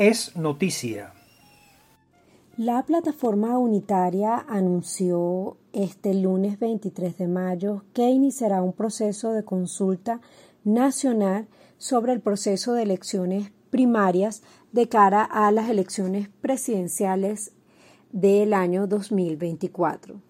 es noticia. La plataforma unitaria anunció este lunes 23 de mayo que iniciará un proceso de consulta nacional sobre el proceso de elecciones primarias de cara a las elecciones presidenciales del año 2024.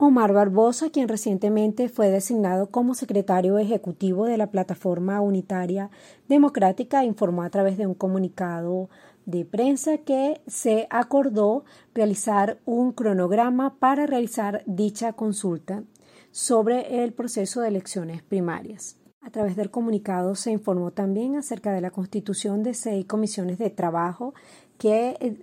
Omar Barbosa, quien recientemente fue designado como secretario ejecutivo de la Plataforma Unitaria Democrática, informó a través de un comunicado de prensa que se acordó realizar un cronograma para realizar dicha consulta sobre el proceso de elecciones primarias. A través del comunicado se informó también acerca de la constitución de seis comisiones de trabajo que eh,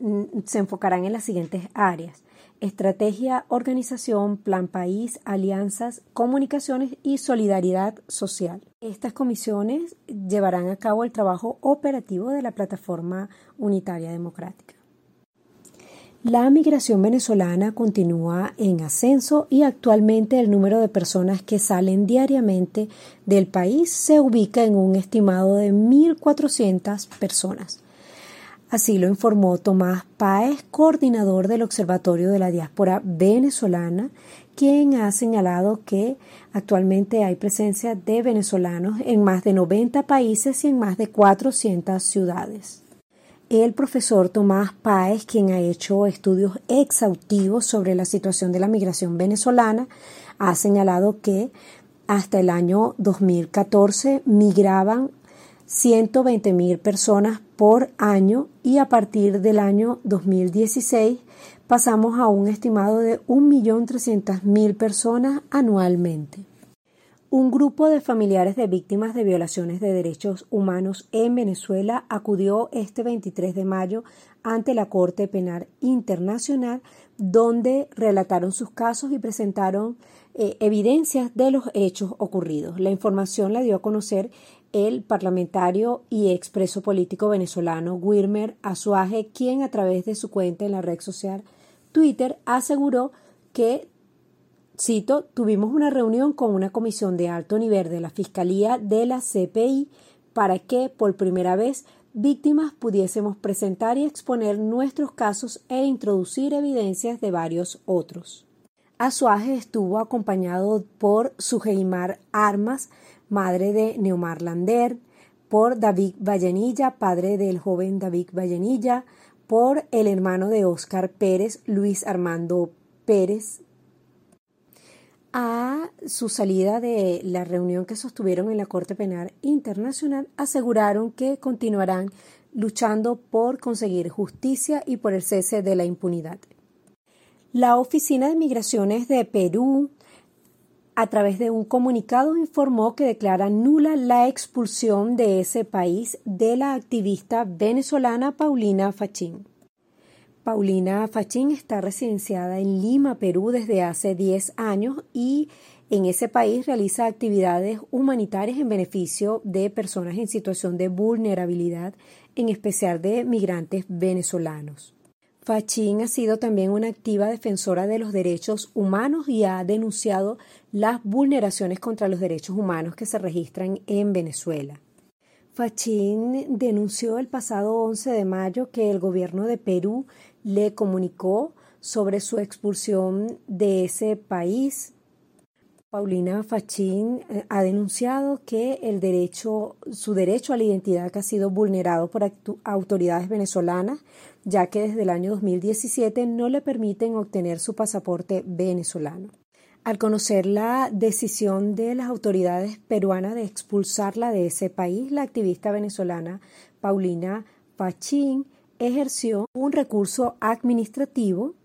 se enfocarán en las siguientes áreas estrategia, organización, plan país, alianzas, comunicaciones y solidaridad social. Estas comisiones llevarán a cabo el trabajo operativo de la Plataforma Unitaria Democrática. La migración venezolana continúa en ascenso y actualmente el número de personas que salen diariamente del país se ubica en un estimado de 1.400 personas. Así lo informó Tomás Páez, coordinador del Observatorio de la Diáspora Venezolana, quien ha señalado que actualmente hay presencia de venezolanos en más de 90 países y en más de 400 ciudades. El profesor Tomás Páez, quien ha hecho estudios exhaustivos sobre la situación de la migración venezolana, ha señalado que hasta el año 2014 migraban 120.000 personas por año y a partir del año 2016 pasamos a un estimado de 1.300.000 personas anualmente. Un grupo de familiares de víctimas de violaciones de derechos humanos en Venezuela acudió este 23 de mayo ante la Corte Penal Internacional donde relataron sus casos y presentaron eh, evidencias de los hechos ocurridos. La información la dio a conocer el parlamentario y expreso político venezolano Wilmer Azuaje, quien a través de su cuenta en la red social Twitter aseguró que, cito, tuvimos una reunión con una comisión de alto nivel de la Fiscalía de la CPI para que, por primera vez, víctimas pudiésemos presentar y exponer nuestros casos e introducir evidencias de varios otros. Azuaje estuvo acompañado por Sujeimar Armas, madre de Neomar Lander, por David Vallenilla, padre del joven David Vallenilla, por el hermano de Óscar Pérez, Luis Armando Pérez. A su salida de la reunión que sostuvieron en la Corte Penal Internacional, aseguraron que continuarán luchando por conseguir justicia y por el cese de la impunidad. La Oficina de Migraciones de Perú a través de un comunicado informó que declara nula la expulsión de ese país de la activista venezolana Paulina Fachín. Paulina Fachín está residenciada en Lima, Perú desde hace 10 años y en ese país realiza actividades humanitarias en beneficio de personas en situación de vulnerabilidad, en especial de migrantes venezolanos. Fachín ha sido también una activa defensora de los derechos humanos y ha denunciado las vulneraciones contra los derechos humanos que se registran en Venezuela. Fachín denunció el pasado 11 de mayo que el gobierno de Perú le comunicó sobre su expulsión de ese país Paulina Fachín eh, ha denunciado que el derecho, su derecho a la identidad ha sido vulnerado por autoridades venezolanas, ya que desde el año 2017 no le permiten obtener su pasaporte venezolano. Al conocer la decisión de las autoridades peruanas de expulsarla de ese país, la activista venezolana Paulina Fachín ejerció un recurso administrativo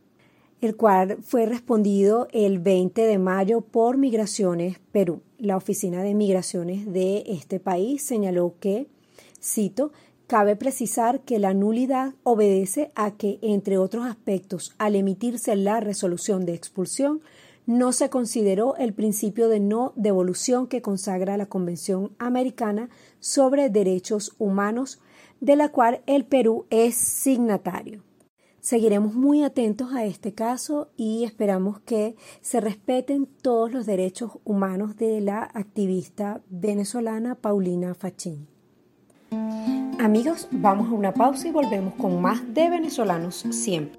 el cual fue respondido el 20 de mayo por Migraciones Perú. La Oficina de Migraciones de este país señaló que, cito, Cabe precisar que la nulidad obedece a que, entre otros aspectos, al emitirse la resolución de expulsión, no se consideró el principio de no devolución que consagra la Convención Americana sobre Derechos Humanos, de la cual el Perú es signatario. Seguiremos muy atentos a este caso y esperamos que se respeten todos los derechos humanos de la activista venezolana Paulina Fachín. Amigos, vamos a una pausa y volvemos con más de venezolanos siempre.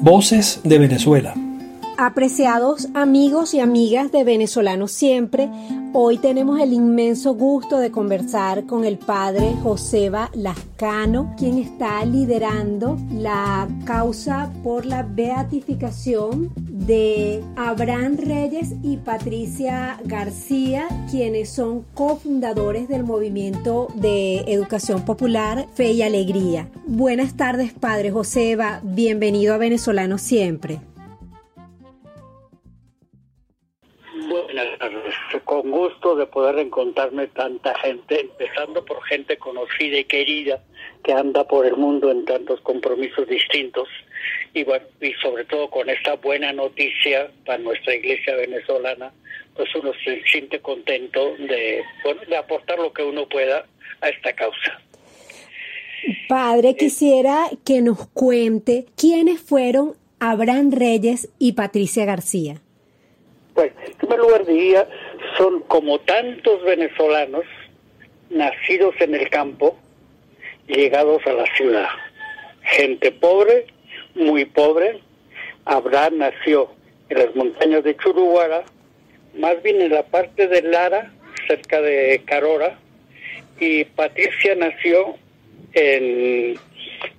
Voces de Venezuela. Apreciados amigos y amigas de Venezolanos Siempre, hoy tenemos el inmenso gusto de conversar con el padre Joseba Lascano, quien está liderando la causa por la beatificación de Abraham Reyes y Patricia García, quienes son cofundadores del movimiento de educación popular Fe y Alegría. Buenas tardes, padre Joseba, bienvenido a Venezolanos Siempre. con gusto de poder encontrarme tanta gente, empezando por gente conocida y querida que anda por el mundo en tantos compromisos distintos y bueno, y sobre todo con esta buena noticia para nuestra iglesia venezolana, pues uno se siente contento de, bueno, de aportar lo que uno pueda a esta causa. Padre, quisiera que nos cuente quiénes fueron Abraham Reyes y Patricia García. Pues, en primer lugar diría, son como tantos venezolanos nacidos en el campo, llegados a la ciudad. Gente pobre, muy pobre. Abraham nació en las montañas de Churuguara, más bien en la parte de Lara, cerca de Carora, y Patricia nació en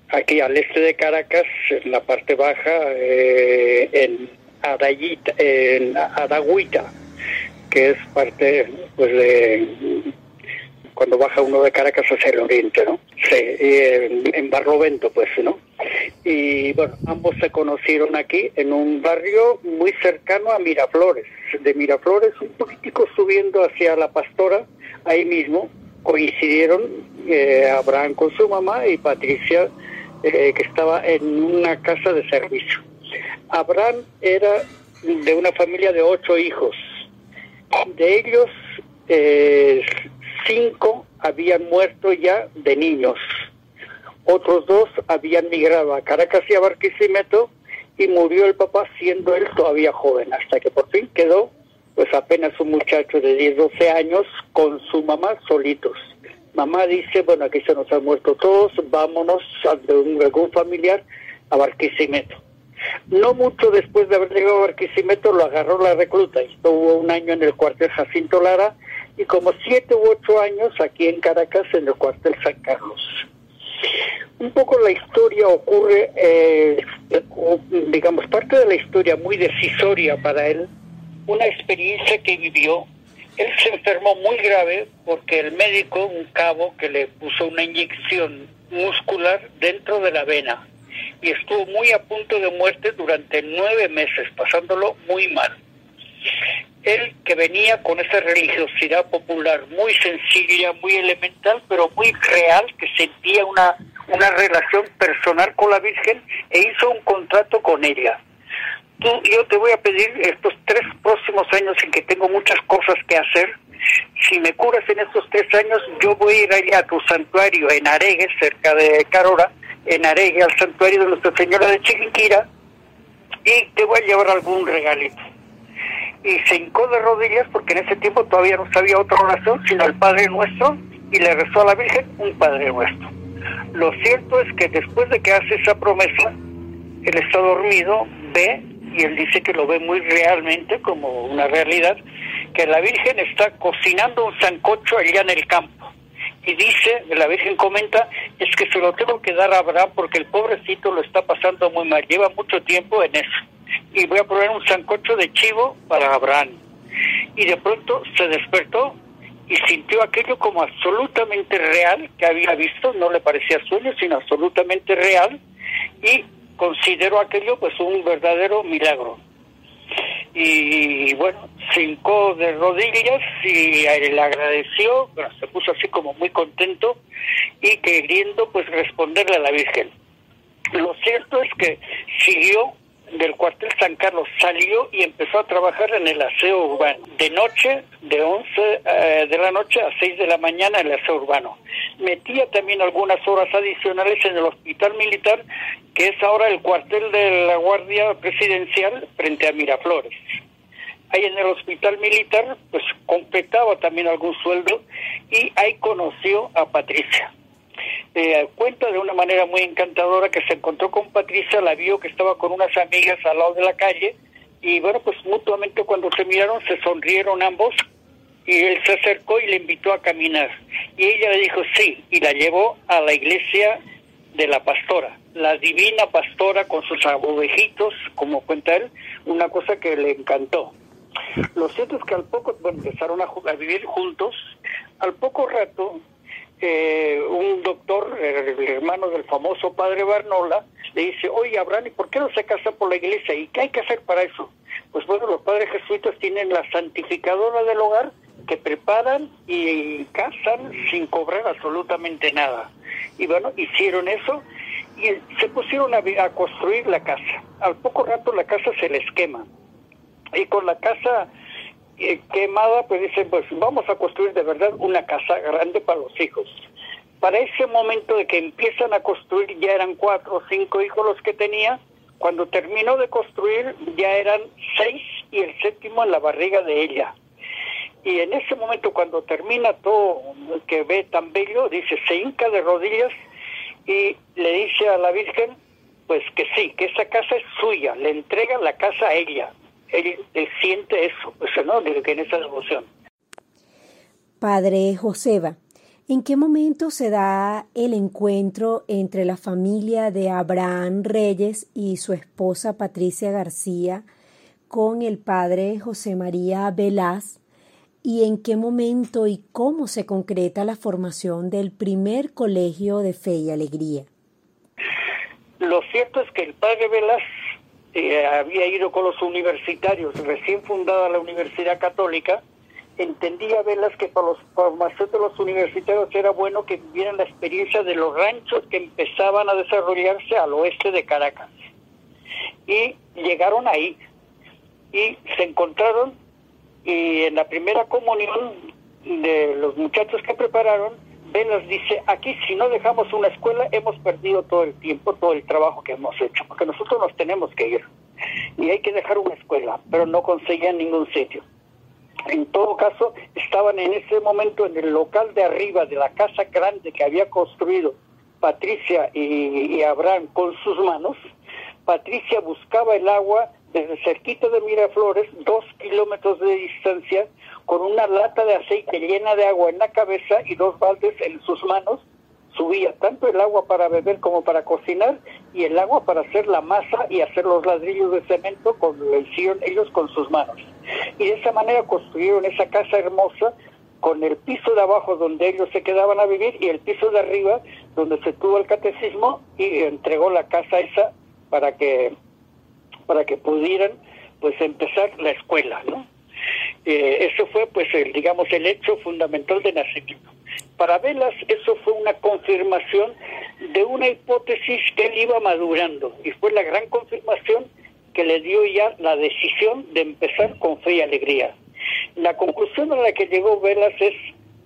aquí al este de Caracas, en la parte baja, eh, en Arayita, en que es parte pues de cuando baja uno de Caracas hacia el oriente, ¿no? Sí, en, en, Barlovento, pues, ¿no? Y bueno, ambos se conocieron aquí en un barrio muy cercano a Miraflores. De Miraflores, un poquitico subiendo hacia La Pastora, ahí mismo coincidieron eh, Abraham con su mamá y Patricia, eh, que estaba en una casa de servicio. Abraham era de una familia de ocho hijos. De ellos, eh, cinco habían muerto ya de niños. Otros dos habían migrado a Caracas y a Barquisimeto y murió el papá siendo él todavía joven, hasta que por fin quedó pues apenas un muchacho de 10, 12 años con su mamá solitos. Mamá dice, bueno, aquí se nos han muerto todos, vámonos ante un, algún familiar a Barquisimeto. No mucho después de haber llegado a Barquisimeto lo agarró la recluta. Estuvo un año en el cuartel Jacinto Lara y como siete u ocho años aquí en Caracas en el cuartel San Carlos. Un poco la historia ocurre, eh, digamos, parte de la historia muy decisoria para él, una experiencia que vivió. Él se enfermó muy grave porque el médico, un cabo, que le puso una inyección muscular dentro de la vena y estuvo muy a punto de muerte durante nueve meses, pasándolo muy mal. Él que venía con esa religiosidad popular muy sencilla, muy elemental, pero muy real, que sentía una, una relación personal con la Virgen e hizo un contrato con ella. Tú, yo te voy a pedir estos tres próximos años en que tengo muchas cosas que hacer, si me curas en estos tres años, yo voy a ir a tu santuario en Aregue, cerca de Carora, en Aregue, al santuario de Nuestra Señora de Chiquinquira, y te voy a llevar algún regalito. Y se hincó de rodillas porque en ese tiempo todavía no sabía otra oración sino el Padre Nuestro y le rezó a la Virgen un Padre Nuestro. Lo cierto es que después de que hace esa promesa, él está dormido, ve, y él dice que lo ve muy realmente como una realidad, que la Virgen está cocinando un sancocho allá en el campo y dice, la Virgen comenta, es que se lo tengo que dar a Abraham porque el pobrecito lo está pasando muy mal, lleva mucho tiempo en eso. Y voy a poner un sancocho de chivo para Abraham. Y de pronto se despertó y sintió aquello como absolutamente real que había visto, no le parecía sueño, sino absolutamente real, y consideró aquello pues un verdadero milagro y bueno, hincó de rodillas y le agradeció, se puso así como muy contento y queriendo pues responderle a la Virgen. Lo cierto es que siguió del cuartel San Carlos, salió y empezó a trabajar en el aseo urbano. De noche, de 11 eh, de la noche a 6 de la mañana en el aseo urbano. Metía también algunas horas adicionales en el hospital militar, que es ahora el cuartel de la Guardia Presidencial frente a Miraflores. ahí en el hospital militar, pues completaba también algún sueldo y ahí conoció a Patricia. Eh, cuenta de una manera muy encantadora que se encontró con Patricia, la vio que estaba con unas amigas al lado de la calle y bueno, pues mutuamente cuando se miraron se sonrieron ambos y él se acercó y le invitó a caminar. Y ella le dijo sí y la llevó a la iglesia de la pastora, la divina pastora con sus ovejitos, como cuenta él, una cosa que le encantó. Lo cierto es que al poco, bueno, empezaron a, a vivir juntos, al poco rato eh, un doctor, el hermano del famoso padre Barnola, le dice, oye Abraham, ¿y por qué no se casa por la iglesia? ¿Y qué hay que hacer para eso? Pues bueno, los padres jesuitas tienen la santificadora del hogar que preparan y casan sin cobrar absolutamente nada. Y bueno, hicieron eso y se pusieron a, a construir la casa. Al poco rato la casa se les quema. Y con la casa eh, quemada, pues dicen, pues vamos a construir de verdad una casa grande para los hijos. Para ese momento de que empiezan a construir, ya eran cuatro o cinco hijos los que tenía, cuando terminó de construir ya eran seis y el séptimo en la barriga de ella. Y en ese momento cuando termina todo que ve tan bello, dice, se hinca de rodillas y le dice a la Virgen, pues que sí, que esa casa es suya, le entrega la casa a ella él, siente eso, ¿no? De que en esa devoción. Padre Joseba, ¿en qué momento se da el encuentro entre la familia de Abraham Reyes y su esposa Patricia García con el padre José María Velaz? ¿Y en qué momento y cómo se concreta la formación del primer colegio de fe y alegría? Lo cierto es que el padre Velaz eh, había ido con los universitarios, recién fundada la Universidad Católica, entendía Velas que para los formación de los universitarios era bueno que vivieran la experiencia de los ranchos que empezaban a desarrollarse al oeste de Caracas. Y llegaron ahí y se encontraron y en la primera comunión de los muchachos que prepararon, Velas dice, aquí si no dejamos una escuela hemos perdido todo el tiempo, todo el trabajo que hemos hecho, porque nosotros nos tenemos que ir. Y hay que dejar una escuela, pero no conseguían ningún sitio. En todo caso, estaban en ese momento en el local de arriba de la casa grande que había construido Patricia y, y Abraham con sus manos. Patricia buscaba el agua desde cerquita de Miraflores, dos kilómetros de distancia, con una lata de aceite llena de agua en la cabeza y dos baldes en sus manos, subía tanto el agua para beber como para cocinar y el agua para hacer la masa y hacer los ladrillos de cemento con lo hicieron ellos con sus manos. Y de esa manera construyeron esa casa hermosa con el piso de abajo donde ellos se quedaban a vivir y el piso de arriba donde se tuvo el catecismo y entregó la casa esa para que para que pudieran pues empezar la escuela, ¿no? Eh, eso fue, pues, el, digamos, el hecho fundamental de nacimiento. Para Velas, eso fue una confirmación de una hipótesis que él iba madurando y fue la gran confirmación que le dio ya la decisión de empezar con fe y alegría. La conclusión a la que llegó Velas es,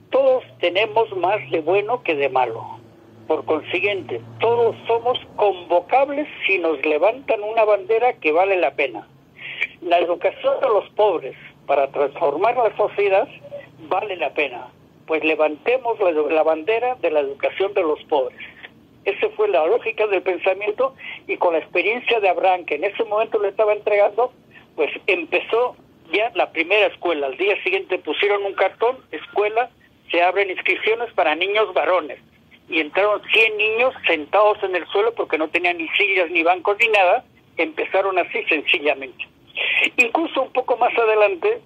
todos tenemos más de bueno que de malo. Por consiguiente, todos somos convocables si nos levantan una bandera que vale la pena. La educación de los pobres, para transformar la sociedad vale la pena, pues levantemos la, bandera de la educación de los pobres. Esa fue la lógica del pensamiento y con la experiencia de Abraham, que en ese momento le estaba entregando, pues empezó ya la primera escuela. Al día siguiente pusieron un cartón, escuela, se abren inscripciones para niños varones. Y entraron 100 niños sentados en el suelo porque no tenían ni sillas, ni bancos, ni nada. Empezaron así sencillamente. Incluso un poco más adelante,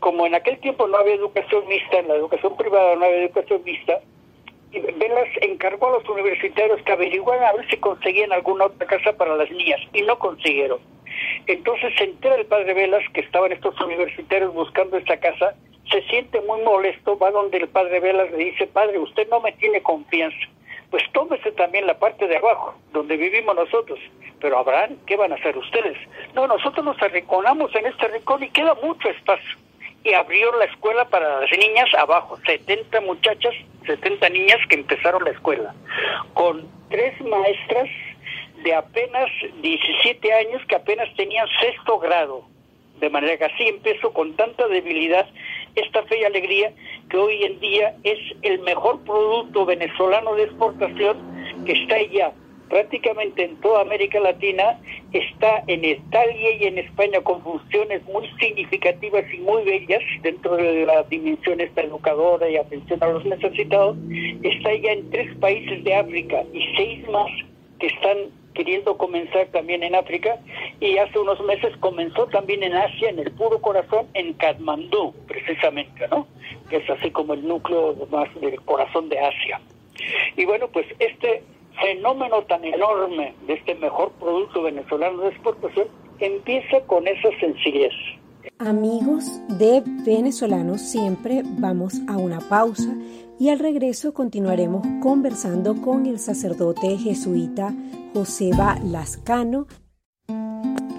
como en aquel tiempo no había educación mixta, en la educación privada no había educación mixta, Velas encargó a los universitarios que averiguaran a ver si conseguían alguna otra casa para las niñas y no consiguieron. Entonces se entera el padre Velas que estaban estos universitarios buscando esta casa, se siente muy molesto, va donde el padre Velas le dice, padre, usted no me tiene confianza, pues tómese también la parte de abajo, donde vivimos nosotros. Pero Abraham, ¿qué van a hacer ustedes? No, nosotros nos arrinconamos en este rincón y queda mucho espacio. Y abrió la escuela para las niñas abajo, 70 muchachas, 70 niñas que empezaron la escuela, con tres maestras de apenas 17 años que apenas tenían sexto grado. De manera que así empezó con tanta debilidad esta fe y alegría que hoy en día es el mejor producto venezolano de exportación que está ya prácticamente en toda América Latina, está en Italia y en España con funciones muy significativas y muy bellas dentro de la dimensión esta educadora y atención a los necesitados, está ya en tres países de África y seis más que están queriendo comenzar también en África y hace unos meses comenzó también en Asia, en el puro corazón, en Katmandú, precisamente, ¿no? Que es así como el núcleo más del corazón de Asia. Y bueno, pues este fenómeno tan enorme de este mejor producto venezolano de exportación empieza con esa sencillez. Amigos de venezolanos, siempre vamos a una pausa y al regreso continuaremos conversando con el sacerdote jesuita Joseba Lascano.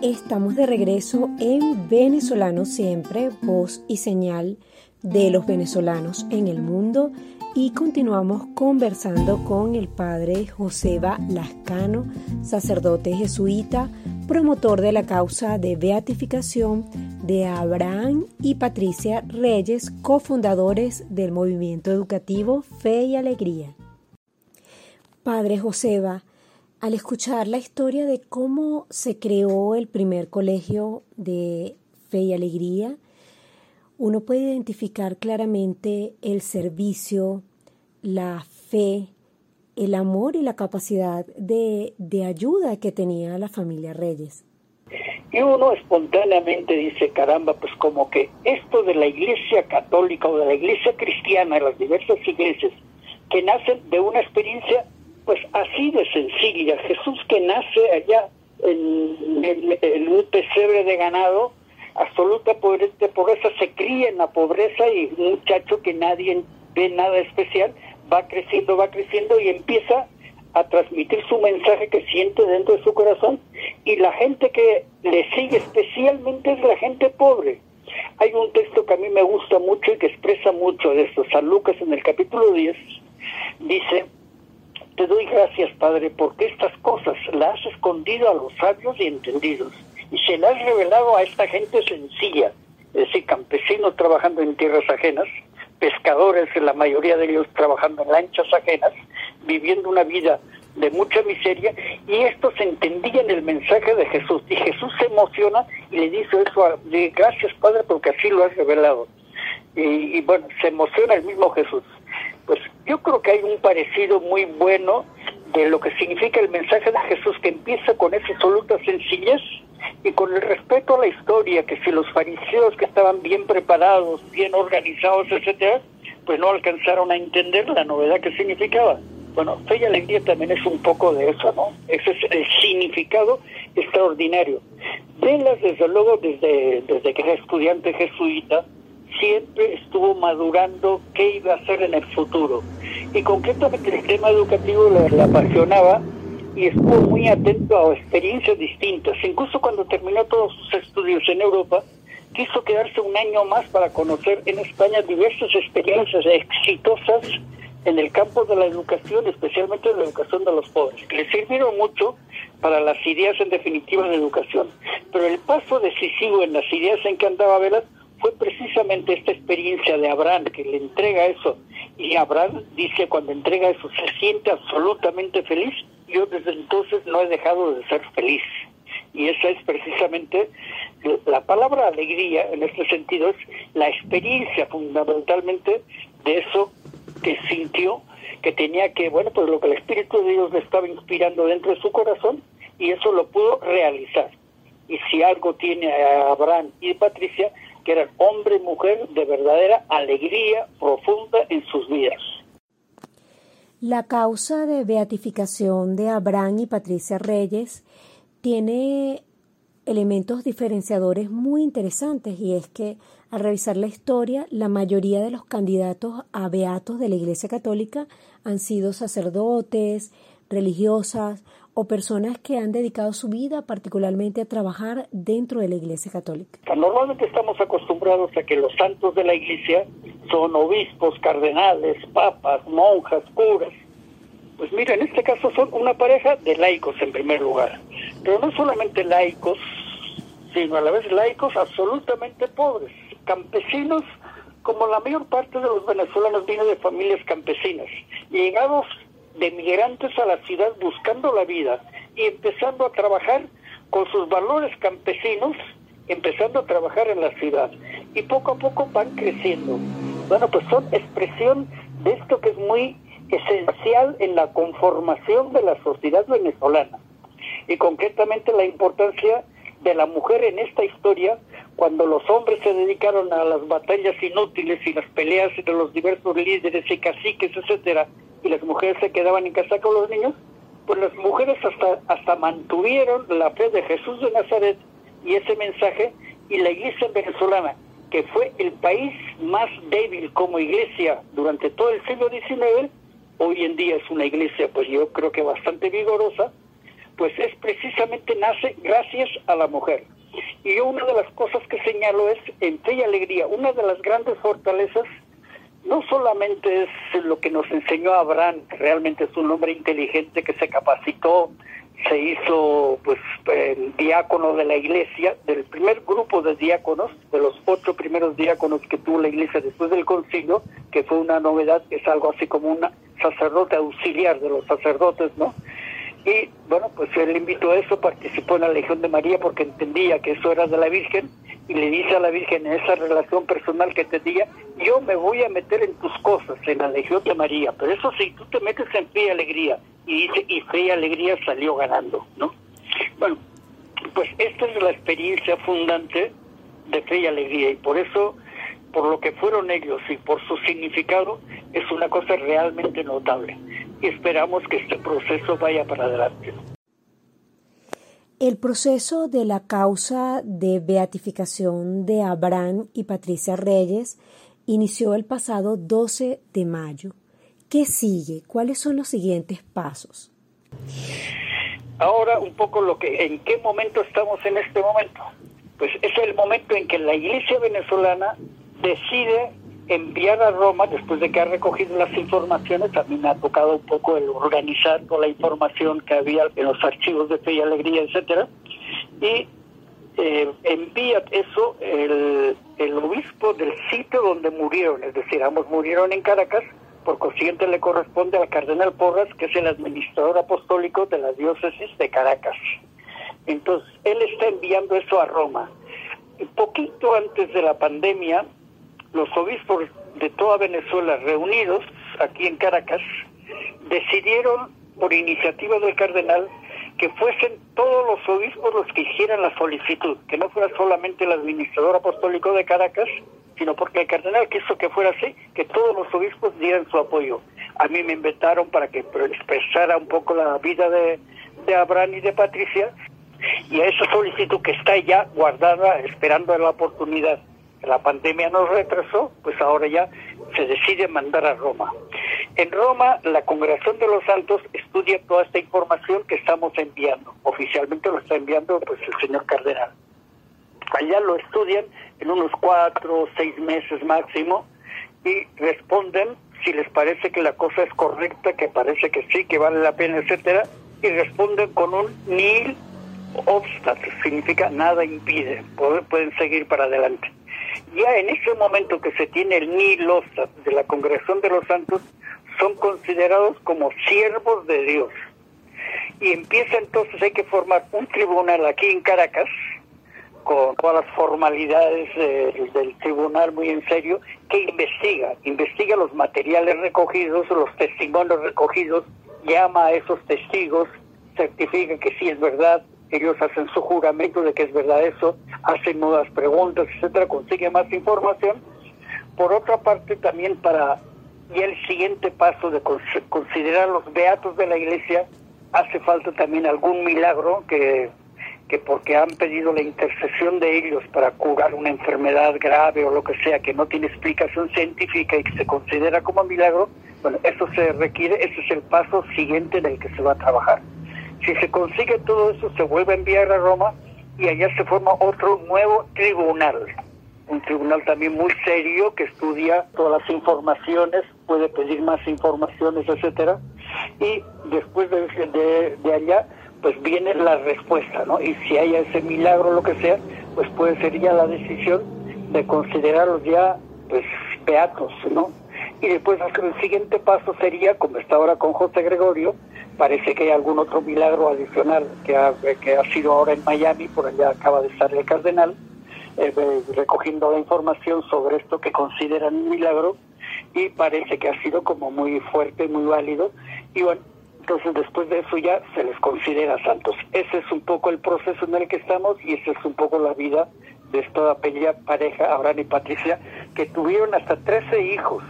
Estamos de regreso en Venezolano Siempre, voz y señal de los venezolanos en el mundo y continuamos conversando con el padre Joseba Lascano, sacerdote jesuita, promotor de la causa de beatificación de Abraham y Patricia Reyes, cofundadores del movimiento educativo Fe y Alegría. Padre Joseba, al escuchar la historia de cómo se creó el primer colegio de Fe y Alegría, uno puede identificar claramente el servicio, la fe, el amor y la capacidad de, de ayuda que tenía la familia Reyes. Y uno espontáneamente dice, caramba, pues como que esto de la iglesia católica o de la iglesia cristiana, las diversas iglesias, que nacen de una experiencia pues así de sencilla. Jesús que nace allá en, en un pesebre de ganado, absoluta pobreza, se cría en la pobreza y un muchacho que nadie ve nada especial va creciendo, va creciendo y empieza a transmitir su mensaje que siente dentro de su corazón y la gente que le sigue especialmente es la gente pobre. Hay un texto que a mí me gusta mucho y que expresa mucho de esto. San Lucas en el capítulo 10 dice, te doy gracias Padre porque estas cosas las has escondido a los sabios y entendidos y se le ha revelado a esta gente sencilla, es decir, campesinos trabajando en tierras ajenas, pescadores, la mayoría de ellos trabajando en lanchas ajenas, viviendo una vida de mucha miseria, y estos entendían el mensaje de Jesús. Y Jesús se emociona y le dice eso, a, gracias Padre porque así lo has revelado. Y, y bueno, se emociona el mismo Jesús. Pues yo creo que hay un parecido muy bueno de lo que significa el mensaje de Jesús que empieza con esa absoluta sencillez y con el respeto a la historia, que si los fariseos que estaban bien preparados, bien organizados, etcétera, pues no alcanzaron a entender la novedad que significaba. Bueno, fe y alegría también es un poco de eso, ¿no? Ese es el significado extraordinario. Velas, desde luego, desde, desde que era estudiante jesuita, siempre estuvo madurando qué iba a hacer en el futuro. Y concretamente el tema educativo le apasionaba y estuvo muy atento a experiencias distintas. Incluso cuando terminó todos sus estudios en Europa, quiso quedarse un año más para conocer en España diversas experiencias exitosas en el campo de la educación, especialmente de la educación de los pobres, que le sirvieron mucho para las ideas en definitiva de educación. Pero el paso decisivo en las ideas en que andaba Velas fue precisamente esta experiencia de Abraham, que le entrega eso. Y Abraham dice, cuando entrega eso, se siente absolutamente feliz yo desde entonces no he dejado de ser feliz. Y esa es precisamente la palabra alegría, en este sentido, es la experiencia fundamentalmente de eso que sintió, que tenía que, bueno, pues lo que el Espíritu de Dios le estaba inspirando dentro de su corazón, y eso lo pudo realizar. Y si algo tiene a Abraham y Patricia, que eran hombre y mujer de verdadera alegría profunda en sus vidas. La causa de beatificación de Abraham y Patricia Reyes tiene elementos diferenciadores muy interesantes y es que al revisar la historia, la mayoría de los candidatos a beatos de la Iglesia Católica han sido sacerdotes, religiosas o personas que han dedicado su vida particularmente a trabajar dentro de la Iglesia Católica. Normalmente estamos acostumbrados a que los santos de la Iglesia son obispos, cardenales, papas, monjas, curas. Pues mira, en este caso son una pareja de laicos en primer lugar, pero no solamente laicos, sino a la vez laicos absolutamente pobres, campesinos, como la mayor parte de los venezolanos viene de familias campesinas, llegados de migrantes a la ciudad buscando la vida y empezando a trabajar con sus valores campesinos, empezando a trabajar en la ciudad. Y poco a poco van creciendo. Bueno, pues son expresión de esto que es muy esencial en la conformación de la sociedad venezolana. Y concretamente la importancia de la mujer en esta historia, cuando los hombres se dedicaron a las batallas inútiles y las peleas entre los diversos líderes y caciques, etcétera, y las mujeres se quedaban en casa con los niños, pues las mujeres hasta, hasta mantuvieron la fe de Jesús de Nazaret y ese mensaje y la iglesia venezolana, que fue el país más débil como iglesia durante todo el siglo XIX, hoy en día es una iglesia pues yo creo que bastante vigorosa, pues es precisamente nace gracias a la mujer. Y yo una de las cosas que señalo es en fe y alegría, una de las grandes fortalezas no solamente es lo que nos enseñó Abraham, que realmente es un hombre inteligente que se capacitó, se hizo pues diácono de la iglesia, del primer grupo de diáconos, de los ocho primeros diáconos que tuvo la iglesia después del concilio, que fue una novedad, es algo así como un sacerdote auxiliar de los sacerdotes, ¿no? Y bueno, pues él invitó a eso, participó en la Legión de María porque entendía que eso era de la Virgen y le dice a la Virgen en esa relación personal que te diga, yo me voy a meter en tus cosas, en la Legión de María, pero eso sí, tú te metes en fe y alegría. Y dice, y fe y alegría salió ganando, ¿no? Bueno, pues esta es la experiencia fundante de fe y alegría y por eso, por lo que fueron ellos y por su significado, es una cosa realmente notable y esperamos que este proceso vaya para adelante. El proceso de la causa de beatificación de Abraham y Patricia Reyes inició el pasado 12 de mayo. ¿Qué sigue? ¿Cuáles son los siguientes pasos? Ahora un poco lo que en qué momento estamos en este momento. Pues es el momento en que la Iglesia venezolana decide enviar a Roma, después de que ha recogido las informaciones, mí me ha tocado un poco el organizar toda la información que había en los archivos de Fe y Alegría, etcétera, y eh, envía eso el, el obispo del sitio donde murieron, es decir, ambos murieron en Caracas, por consiguiente le corresponde al cardenal Porras, que es el administrador apostólico de la diócesis de Caracas. Entonces, él está enviando eso a Roma. Poquito antes de la pandemia, los obispos de toda Venezuela reunidos aquí en Caracas decidieron por iniciativa del cardenal que fuesen todos los obispos los que hicieran la solicitud, que no fuera solamente el administrador apostólico de Caracas, sino porque el cardenal quiso que fuera así, que todos los obispos dieran su apoyo. A mí me invitaron para que expresara un poco la vida de, de Abraham y de Patricia, y a esa solicitud que está ya guardada, esperando la oportunidad la pandemia nos retrasó, pues ahora ya se decide mandar a Roma. En Roma, la Congregación de los Santos estudia toda esta información que estamos enviando. Oficialmente lo está enviando pues el señor cardenal. Allá lo estudian en unos cuatro o seis meses máximo y responden si les parece que la cosa es correcta, que parece que sí, que vale la pena, etcétera, y responden con un nil obstáculo, significa nada impide, pueden seguir para adelante ya en ese momento que se tiene el Nilo de la Congregación de los Santos, son considerados como siervos de Dios. Y empieza entonces, hay que formar un tribunal aquí en Caracas, con todas las formalidades del tribunal muy en serio, que investiga, investiga los materiales recogidos, los testimonios recogidos, llama a esos testigos, certifica que sí es verdad, ellos hacen su juramento de que es verdad eso, hacen nuevas preguntas, etcétera, consiguen más información. Por otra parte, también para y el siguiente paso de considerar los beatos de la iglesia, hace falta también algún milagro que, que porque han pedido la intercesión de ellos para curar una enfermedad grave o lo que sea que no tiene explicación científica y que se considera como milagro, bueno, eso se requiere, ese es el paso siguiente en el que se va a trabajar. Si se consigue todo eso, se vuelve a enviar a Roma y allá se forma otro nuevo tribunal. Un tribunal también muy serio que estudia todas las informaciones, puede pedir más informaciones, etcétera. Y después de, de, allá, pues viene la respuesta, ¿no? Y si hay ese milagro, lo que sea, pues puede ser ya la decisión de considerarlos ya, pues, beatos, ¿no? Y después el siguiente paso sería, como está ahora con José Gregorio, parece que hay algún otro milagro adicional que ha, que ha sido ahora en Miami, por allá acaba de estar el cardenal, eh, recogiendo la información sobre esto que consideran un milagro, y parece que ha sido como muy fuerte, muy válido, y bueno, entonces después de eso ya se les considera santos. Ese es un poco el proceso en el que estamos y esa es un poco la vida de esta pareja, Abraham y Patricia, que tuvieron hasta 13 hijos,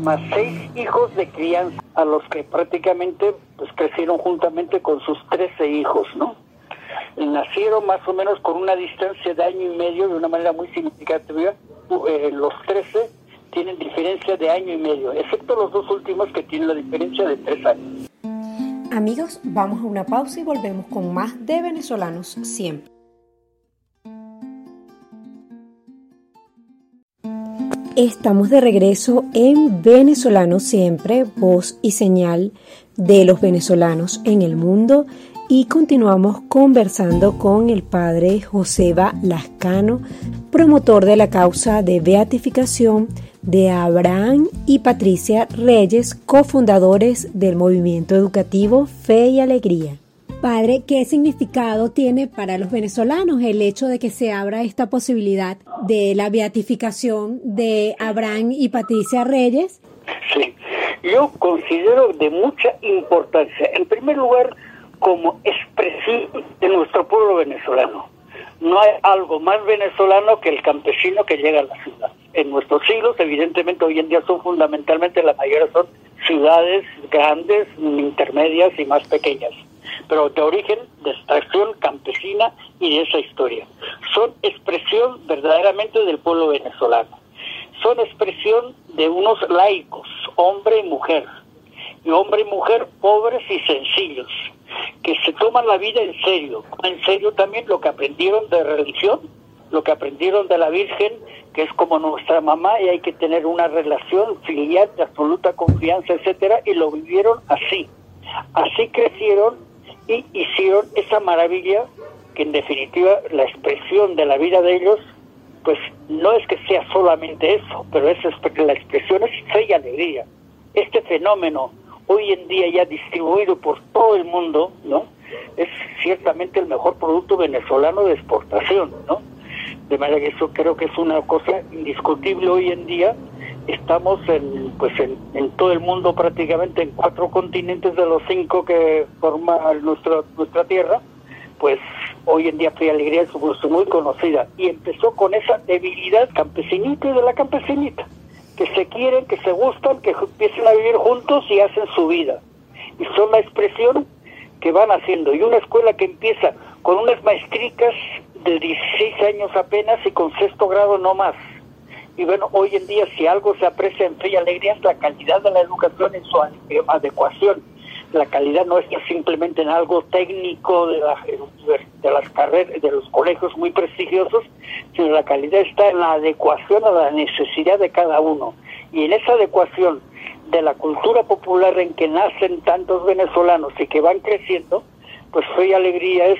más 6 hijos de crianza, a los que prácticamente pues crecieron juntamente con sus 13 hijos, ¿no? Nacieron más o menos con una distancia de año y medio, de una manera muy significativa, eh, los 13 tienen diferencia de año y medio, excepto los dos últimos que tienen la diferencia de 3 años. Amigos, vamos a una pausa y volvemos con más de venezolanos siempre. Estamos de regreso en Venezolano Siempre, voz y señal de los venezolanos en el mundo y continuamos conversando con el padre Joseba Lascano, promotor de la causa de beatificación de Abraham y Patricia Reyes, cofundadores del movimiento educativo Fe y Alegría. Padre, ¿qué significado tiene para los venezolanos el hecho de que se abra esta posibilidad de la beatificación de Abraham y Patricia Reyes? Sí, yo considero de mucha importancia, en primer lugar, como expresión de nuestro pueblo venezolano. No hay algo más venezolano que el campesino que llega a la ciudad. En nuestros siglos, evidentemente, hoy en día son fundamentalmente, la mayoría son ciudades grandes, intermedias y más pequeñas pero de origen de extracción campesina y de esa historia. Son expresión verdaderamente del pueblo venezolano. Son expresión de unos laicos, hombre y mujer, y hombre y mujer pobres y sencillos, que se toman la vida en serio, en serio también lo que aprendieron de religión, lo que aprendieron de la Virgen, que es como nuestra mamá y hay que tener una relación filial de absoluta confianza, etcétera, y lo vivieron así. Así crecieron y hicieron esa maravilla que en definitiva la expresión de la vida de ellos pues no es que sea solamente eso, pero es la expresión es fe y alegría. Este fenómeno hoy en día ya distribuido por todo el mundo, ¿no? Es ciertamente el mejor producto venezolano de exportación, ¿no? De manera que eso creo que es una cosa indiscutible hoy en día estamos en, pues en, todo el mundo prácticamente en cuatro continentes de los cinco que forman nuestra, nuestra tierra, pues hoy en día Fe Alegría es muy conocida y empezó con esa debilidad campesinita y de la campesinita, que se quieren, que se gustan, que empiecen a vivir juntos y hacen su vida. Y son la expresión que van haciendo. Y una escuela que empieza con unas maestricas de 16 años apenas y con sexto grado no más y bueno, hoy en día si algo se aprecia en Fe y Alegría es la calidad de la educación en su adecuación. La calidad no está simplemente en algo técnico de, de las carreras, de los colegios muy prestigiosos, sino la calidad está en la adecuación a la necesidad de cada uno. Y en esa adecuación de la cultura popular en que nacen tantos venezolanos y que van creciendo, pues Fe y Alegría es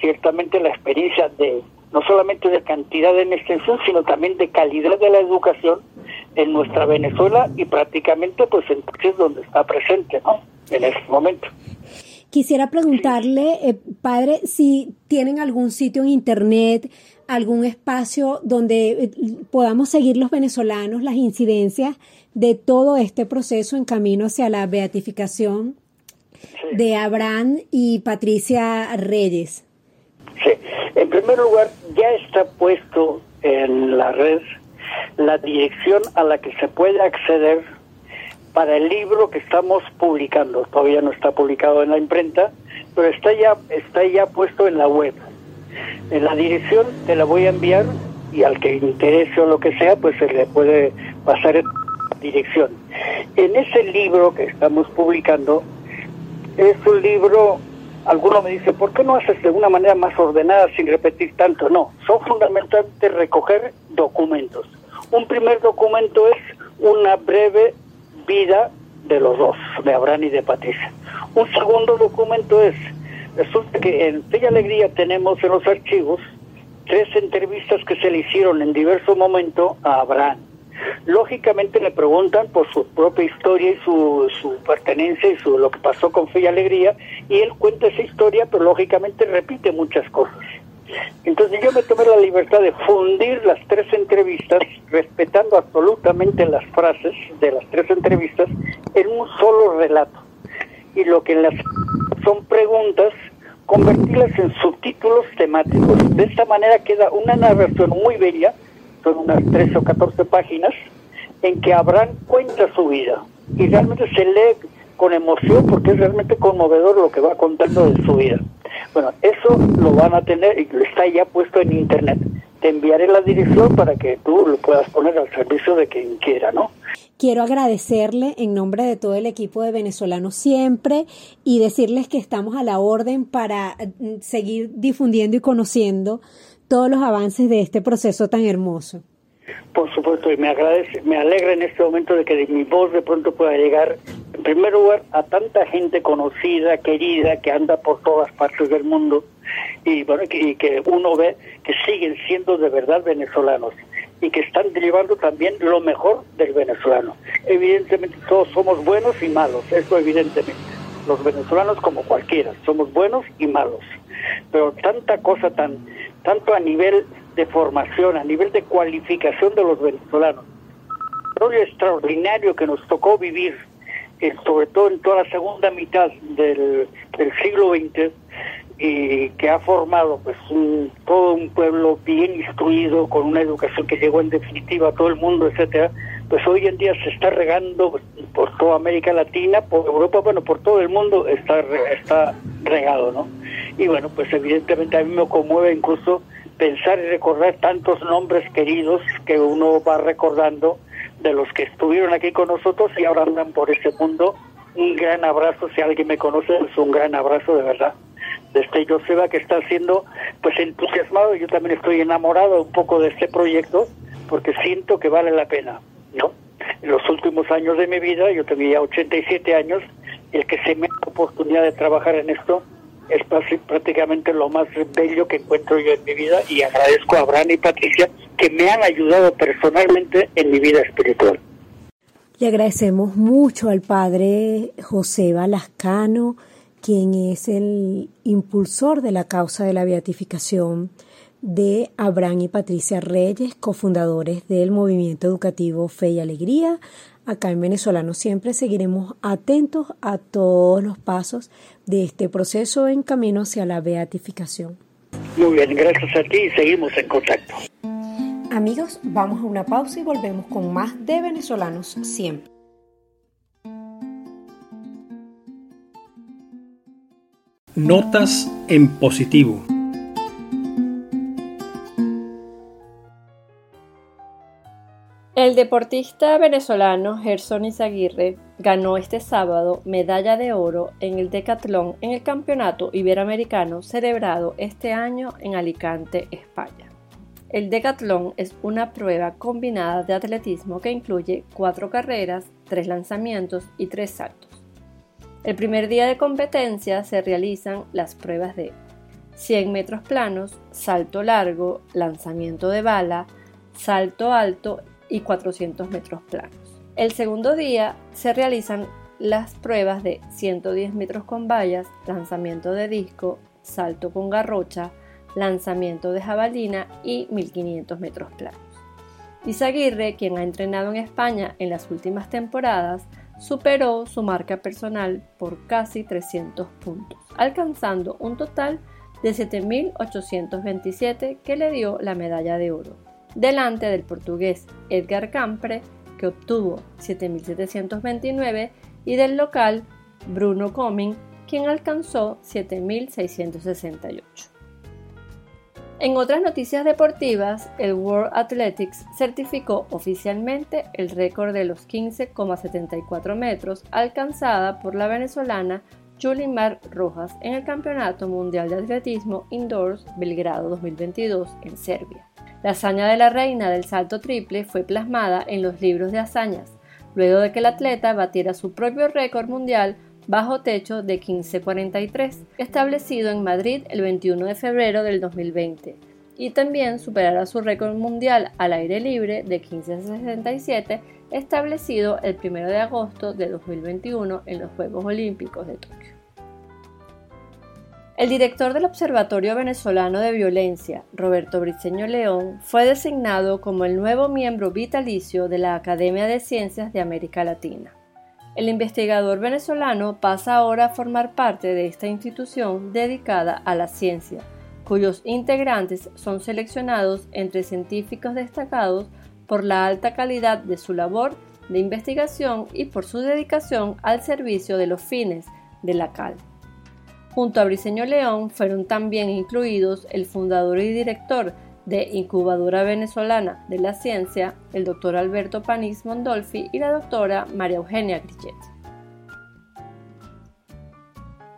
ciertamente la experiencia de no solamente de cantidad en extensión, sino también de calidad de la educación en nuestra Venezuela y prácticamente pues en países donde está presente, ¿no? En este momento. Quisiera preguntarle, eh, padre, si tienen algún sitio en internet, algún espacio donde eh, podamos seguir los venezolanos las incidencias de todo este proceso en camino hacia la beatificación de Abraham y Patricia Reyes. Sí, en primer lugar, ya está puesto en la red la dirección a la que se puede acceder para el libro que estamos publicando. Todavía no está publicado en la imprenta, pero está ya está ya puesto en la web. En la dirección te la voy a enviar y al que interese o lo que sea, pues se le puede pasar en dirección. En ese libro que estamos publicando es un libro Alguno me dice, ¿por qué no haces de una manera más ordenada sin repetir tanto? No, son fundamentalmente recoger documentos. Un primer documento es una breve vida de los dos, de Abraham y de Patricia. Un segundo documento es Resulta que en Fe Alegría tenemos en los archivos tres entrevistas que se le hicieron en diverso momento a Abraham. Lógicamente le preguntan por su propia historia y su, su pertenencia y su, lo que pasó con Fe y Alegría, y él cuenta esa historia, pero lógicamente repite muchas cosas. Entonces yo me tomé la libertad de fundir las tres entrevistas, respetando absolutamente las frases de las tres entrevistas, en un solo relato. Y lo que las son preguntas, convertirlas en subtítulos temáticos. De esta manera queda una narración muy bella, son unas 13 o 14 páginas, en que Abraham cuenta su vida. Y realmente se lee con emoción porque es realmente conmovedor lo que va contando de su vida. Bueno, eso lo van a tener y está ya puesto en internet. Te enviaré la dirección para que tú lo puedas poner al servicio de quien quiera, ¿no? Quiero agradecerle en nombre de todo el equipo de venezolanos siempre y decirles que estamos a la orden para mm, seguir difundiendo y conociendo todos los avances de este proceso tan hermoso. Por supuesto, y me agradece, me alegra en este momento de que mi voz de pronto pueda llegar, en primer lugar, a tanta gente conocida, querida, que anda por todas partes del mundo, y bueno, y que uno ve que siguen siendo de verdad venezolanos y que están llevando también lo mejor del venezolano. Evidentemente todos somos buenos y malos, eso evidentemente. Los venezolanos como cualquiera, somos buenos y malos. Pero tanta cosa tan tanto a nivel de formación, a nivel de cualificación de los venezolanos. Lo extraordinario que nos tocó vivir, eh, sobre todo en toda la segunda mitad del, siglo XX, y que ha formado pues todo un pueblo bien instruido, con una educación que llegó en definitiva a todo el mundo, etcétera, pues hoy en día se está regando por toda América Latina, por Europa, bueno, por todo el mundo está, está regado, ¿no? Y bueno, pues evidentemente a mí me conmueve incluso pensar y recordar tantos nombres queridos que uno va recordando de los que estuvieron aquí con nosotros y ahora andan por ese mundo. Un gran abrazo, si alguien me conoce, es un gran abrazo de verdad. De este Joseba que está siendo pues entusiasmado, yo también estoy enamorado un poco de este proyecto porque siento que vale la pena, ¿no? En los últimos años de mi vida, yo tenía 87 años, el que se me da oportunidad de trabajar en esto, es prácticamente lo más bello que encuentro yo en mi vida y agradezco a Abraham y Patricia que me han ayudado personalmente en mi vida espiritual. Le agradecemos mucho al padre José Balascano, quien es el impulsor de la causa de la beatificación de Abraham y Patricia Reyes, cofundadores del movimiento educativo Fe y Alegría, Acá en Venezolano siempre seguiremos atentos a todos los pasos de este proceso en camino hacia la beatificación. Muy bien, gracias a ti y seguimos en contacto. Amigos, vamos a una pausa y volvemos con más de Venezolanos siempre. Notas en positivo. El deportista venezolano Gerson Izaguirre ganó este sábado medalla de oro en el decatlón en el Campeonato Iberoamericano celebrado este año en Alicante, España. El decatlón es una prueba combinada de atletismo que incluye cuatro carreras, tres lanzamientos y tres saltos. El primer día de competencia se realizan las pruebas de 100 metros planos, salto largo, lanzamiento de bala, salto alto y 400 metros planos. El segundo día se realizan las pruebas de 110 metros con vallas, lanzamiento de disco, salto con garrocha, lanzamiento de jabalina y 1500 metros planos. Izaguirre, quien ha entrenado en España en las últimas temporadas, superó su marca personal por casi 300 puntos, alcanzando un total de 7.827 que le dio la medalla de oro delante del portugués Edgar Campre, que obtuvo 7.729, y del local Bruno Coming, quien alcanzó 7.668. En otras noticias deportivas, el World Athletics certificó oficialmente el récord de los 15,74 metros alcanzada por la venezolana Julimar Rojas en el Campeonato Mundial de Atletismo Indoors Belgrado 2022 en Serbia. La hazaña de la reina del salto triple fue plasmada en los libros de hazañas, luego de que el atleta batiera su propio récord mundial bajo techo de 1543, establecido en Madrid el 21 de febrero del 2020, y también superará su récord mundial al aire libre de 1567, establecido el 1 de agosto de 2021 en los Juegos Olímpicos de Tokio. El director del Observatorio Venezolano de Violencia, Roberto Briceño León, fue designado como el nuevo miembro vitalicio de la Academia de Ciencias de América Latina. El investigador venezolano pasa ahora a formar parte de esta institución dedicada a la ciencia, cuyos integrantes son seleccionados entre científicos destacados por la alta calidad de su labor de investigación y por su dedicación al servicio de los fines de la CAL. Junto a Briceño León fueron también incluidos el fundador y director de Incubadora Venezolana de la Ciencia, el doctor Alberto Panís Mondolfi y la doctora María Eugenia Grichet.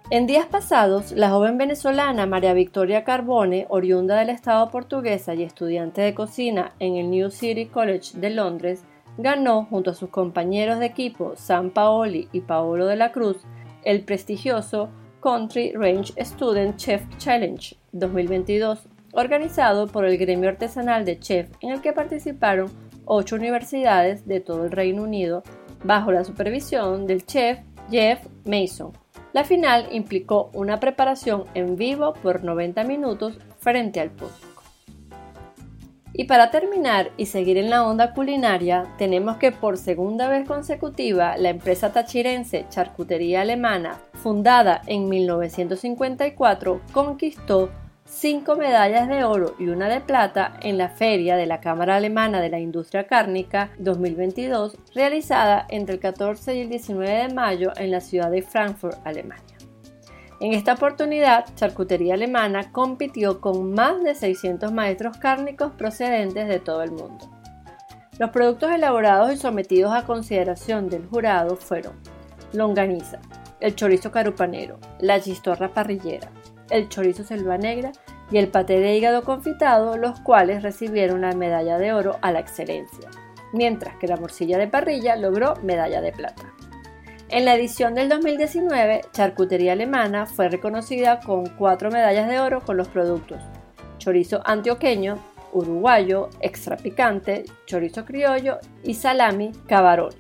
En días pasados, la joven venezolana María Victoria Carbone, oriunda del estado portuguesa y estudiante de cocina en el New City College de Londres, ganó junto a sus compañeros de equipo Sam Paoli y Paolo de la Cruz el prestigioso Country Range Student Chef Challenge 2022, organizado por el gremio artesanal de chef en el que participaron ocho universidades de todo el Reino Unido bajo la supervisión del chef Jeff Mason. La final implicó una preparación en vivo por 90 minutos frente al público. Y para terminar y seguir en la onda culinaria, tenemos que por segunda vez consecutiva la empresa tachirense Charcutería Alemana, fundada en 1954, conquistó cinco medallas de oro y una de plata en la Feria de la Cámara Alemana de la Industria Cárnica 2022, realizada entre el 14 y el 19 de mayo en la ciudad de Frankfurt, Alemania. En esta oportunidad, Charcutería Alemana compitió con más de 600 maestros cárnicos procedentes de todo el mundo. Los productos elaborados y sometidos a consideración del jurado fueron longaniza, el chorizo carupanero, la chistorra parrillera, el chorizo selva negra y el paté de hígado confitado, los cuales recibieron la medalla de oro a la excelencia, mientras que la morcilla de parrilla logró medalla de plata. En la edición del 2019, Charcutería Alemana fue reconocida con cuatro medallas de oro con los productos chorizo antioqueño, uruguayo, extra picante, chorizo criollo y salami cabarón.